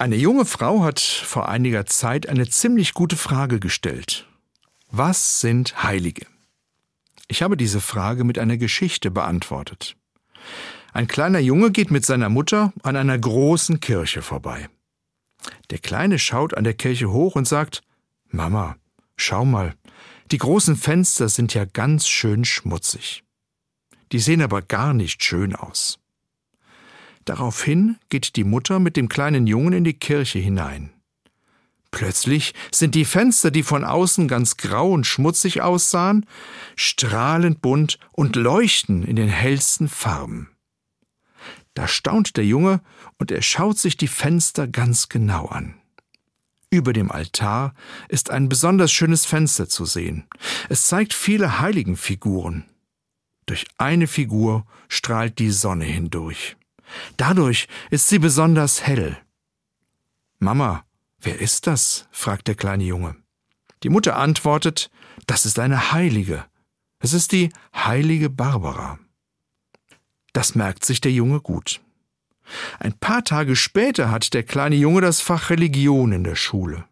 Eine junge Frau hat vor einiger Zeit eine ziemlich gute Frage gestellt. Was sind Heilige? Ich habe diese Frage mit einer Geschichte beantwortet. Ein kleiner Junge geht mit seiner Mutter an einer großen Kirche vorbei. Der Kleine schaut an der Kirche hoch und sagt Mama, schau mal, die großen Fenster sind ja ganz schön schmutzig. Die sehen aber gar nicht schön aus. Daraufhin geht die Mutter mit dem kleinen Jungen in die Kirche hinein. Plötzlich sind die Fenster, die von außen ganz grau und schmutzig aussahen, strahlend bunt und leuchten in den hellsten Farben. Da staunt der Junge und er schaut sich die Fenster ganz genau an. Über dem Altar ist ein besonders schönes Fenster zu sehen. Es zeigt viele Heiligenfiguren. Durch eine Figur strahlt die Sonne hindurch. Dadurch ist sie besonders hell. Mama, wer ist das? fragt der kleine Junge. Die Mutter antwortet, das ist eine Heilige. Es ist die heilige Barbara. Das merkt sich der Junge gut. Ein paar Tage später hat der kleine Junge das Fach Religion in der Schule.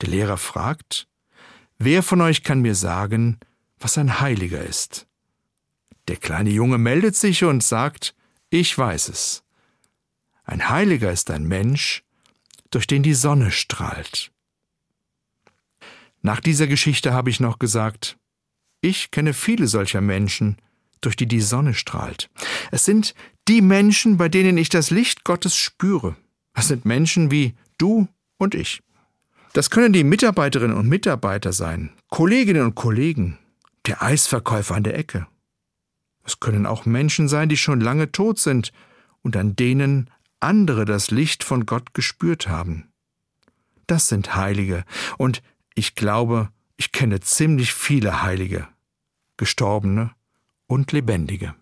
Der Lehrer fragt, wer von euch kann mir sagen, was ein Heiliger ist? Der kleine Junge meldet sich und sagt, ich weiß es. Ein Heiliger ist ein Mensch, durch den die Sonne strahlt. Nach dieser Geschichte habe ich noch gesagt, ich kenne viele solcher Menschen, durch die die Sonne strahlt. Es sind die Menschen, bei denen ich das Licht Gottes spüre. Es sind Menschen wie du und ich. Das können die Mitarbeiterinnen und Mitarbeiter sein, Kolleginnen und Kollegen, der Eisverkäufer an der Ecke, es können auch Menschen sein, die schon lange tot sind und an denen andere das Licht von Gott gespürt haben. Das sind Heilige, und ich glaube, ich kenne ziemlich viele Heilige, Gestorbene und Lebendige.